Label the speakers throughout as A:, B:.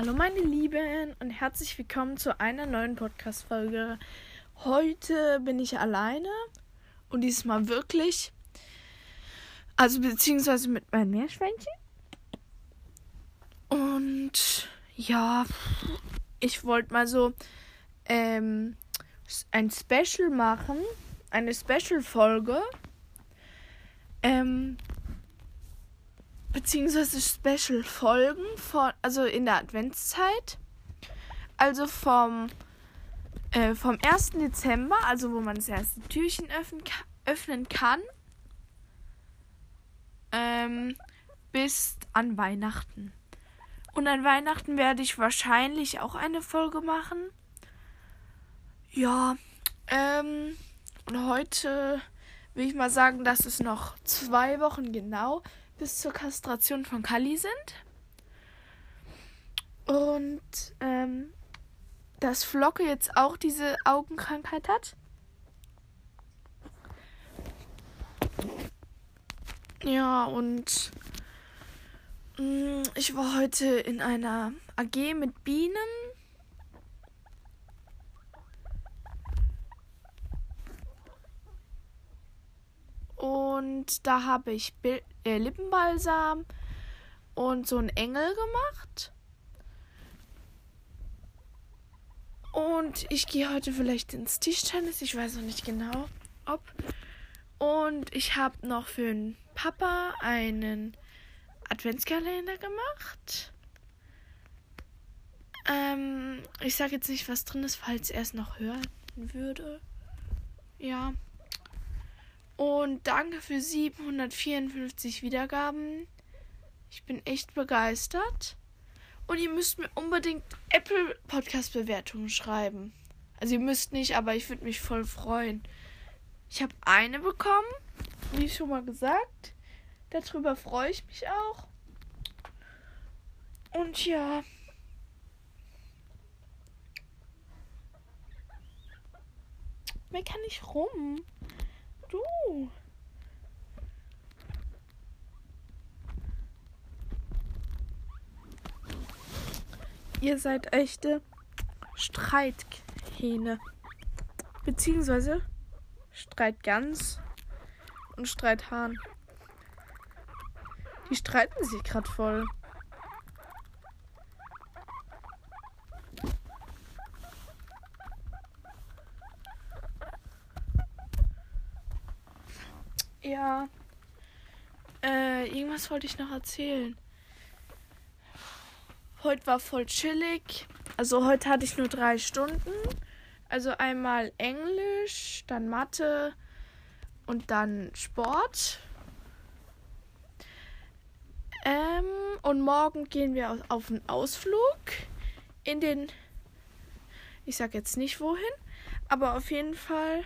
A: Hallo meine Lieben und herzlich willkommen zu einer neuen Podcast-Folge. Heute bin ich alleine und diesmal wirklich, also beziehungsweise mit meinem Meerschweinchen. Und ja, ich wollte mal so ähm, ein Special machen, eine Special-Folge. Ähm, beziehungsweise Special-Folgen von, also in der Adventszeit. Also vom, äh, vom 1. Dezember, also wo man das erste Türchen öffnen, öffnen kann, ähm, bis an Weihnachten. Und an Weihnachten werde ich wahrscheinlich auch eine Folge machen. Ja, ähm, und heute will ich mal sagen, dass es noch zwei Wochen genau bis zur Kastration von Kali sind. Und ähm, dass Flocke jetzt auch diese Augenkrankheit hat. Ja, und mh, mm, ich war heute in einer AG mit Bienen. Und da habe ich Bild äh, Lippenbalsam und so einen Engel gemacht. Und ich gehe heute vielleicht ins Tischtennis. Ich weiß noch nicht genau, ob. Und ich habe noch für den Papa einen Adventskalender gemacht. Ähm, ich sage jetzt nicht, was drin ist, falls er es noch hören würde. Ja. Und danke für 754 Wiedergaben. Ich bin echt begeistert. Und ihr müsst mir unbedingt Apple Podcast Bewertungen schreiben. Also ihr müsst nicht, aber ich würde mich voll freuen. Ich habe eine bekommen, wie schon mal gesagt. Darüber freue ich mich auch. Und ja. Mehr kann ich rum du? Ihr seid echte Streithähne. Beziehungsweise Streitgans und Streithahn. Die streiten sich gerade voll. Ja. Äh, irgendwas wollte ich noch erzählen. Heute war voll chillig. Also heute hatte ich nur drei Stunden. Also einmal Englisch, dann Mathe und dann Sport. Ähm, und morgen gehen wir auf einen Ausflug in den. Ich sag jetzt nicht wohin, aber auf jeden Fall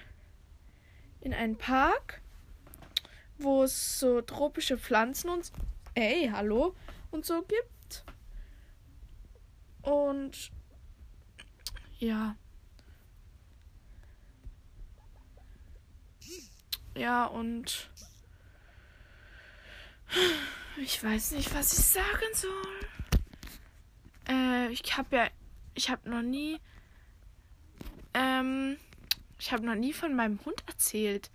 A: in einen Park wo es so tropische Pflanzen und ey, hallo und so gibt. Und ja. Ja, und ich weiß nicht, was ich sagen soll. Äh, ich habe ja, ich habe noch nie, ähm, ich habe noch nie von meinem Hund erzählt.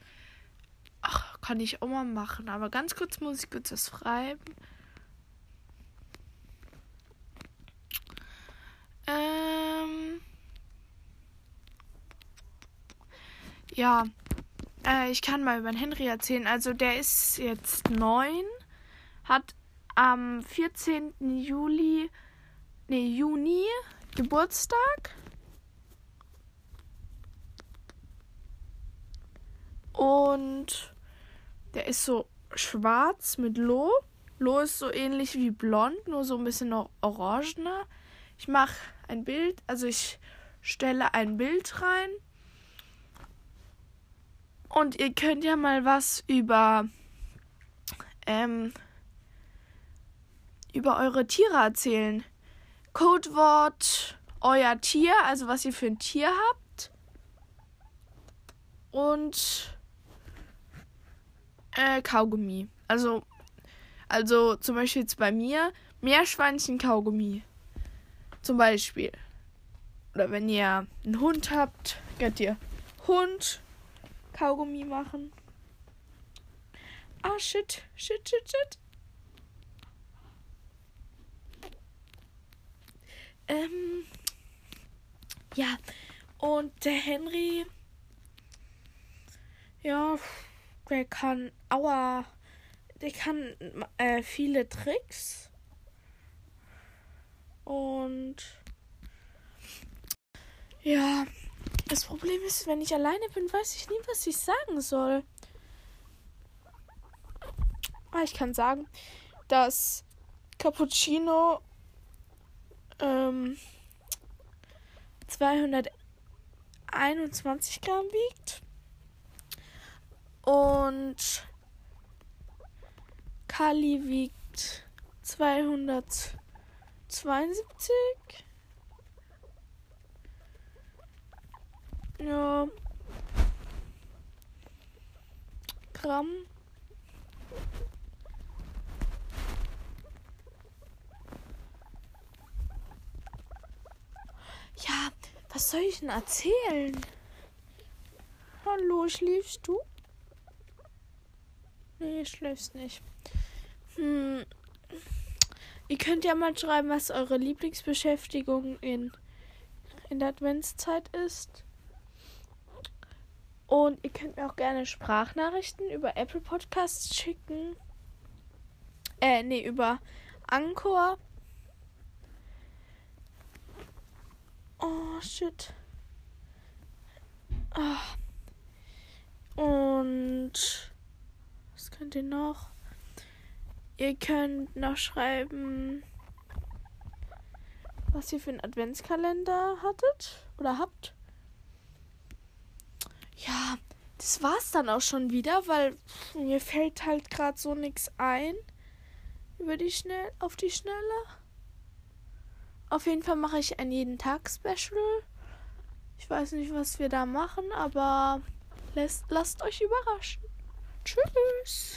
A: Ach, kann ich auch mal machen. Aber ganz kurz muss ich kurz das schreiben. Ähm. Ja. Äh, ich kann mal über den Henry erzählen. Also der ist jetzt neun. Hat am 14. Juli. Nee, Juni Geburtstag. Und der ist so schwarz mit Loh. Loh ist so ähnlich wie blond, nur so ein bisschen orangener. Ich mache ein Bild, also ich stelle ein Bild rein. Und ihr könnt ja mal was über ähm, über eure Tiere erzählen. Codewort euer Tier, also was ihr für ein Tier habt. Und äh, Kaugummi. Also, also zum Beispiel jetzt bei mir Meerschweinchen Kaugummi. Zum Beispiel. Oder wenn ihr einen Hund habt, könnt ihr Hund Kaugummi machen. Ah, shit, shit, shit, shit. Ähm, ja, und der Henry, ja, der kann, aua, der kann äh, viele Tricks. Und ja, das Problem ist, wenn ich alleine bin, weiß ich nie, was ich sagen soll. Aber ah, ich kann sagen, dass Cappuccino ähm, 221 Gramm wiegt. Und Kali wiegt 272. Ja. Gramm. Ja, was soll ich denn erzählen? Hallo, schläfst du? Nee, schläfst nicht. Hm. Ihr könnt ja mal schreiben, was eure Lieblingsbeschäftigung in, in der Adventszeit ist. Und ihr könnt mir auch gerne Sprachnachrichten über Apple Podcasts schicken. Äh, nee, über Anchor. Oh, shit. Oh. Und könnt ihr noch? Ihr könnt noch schreiben, was ihr für einen Adventskalender hattet oder habt. Ja, das war's dann auch schon wieder, weil mir fällt halt gerade so nichts ein über die schnell auf die Schnelle. Auf jeden Fall mache ich ein jeden Tag Special. Ich weiß nicht, was wir da machen, aber lasst, lasst euch überraschen. Tschüss.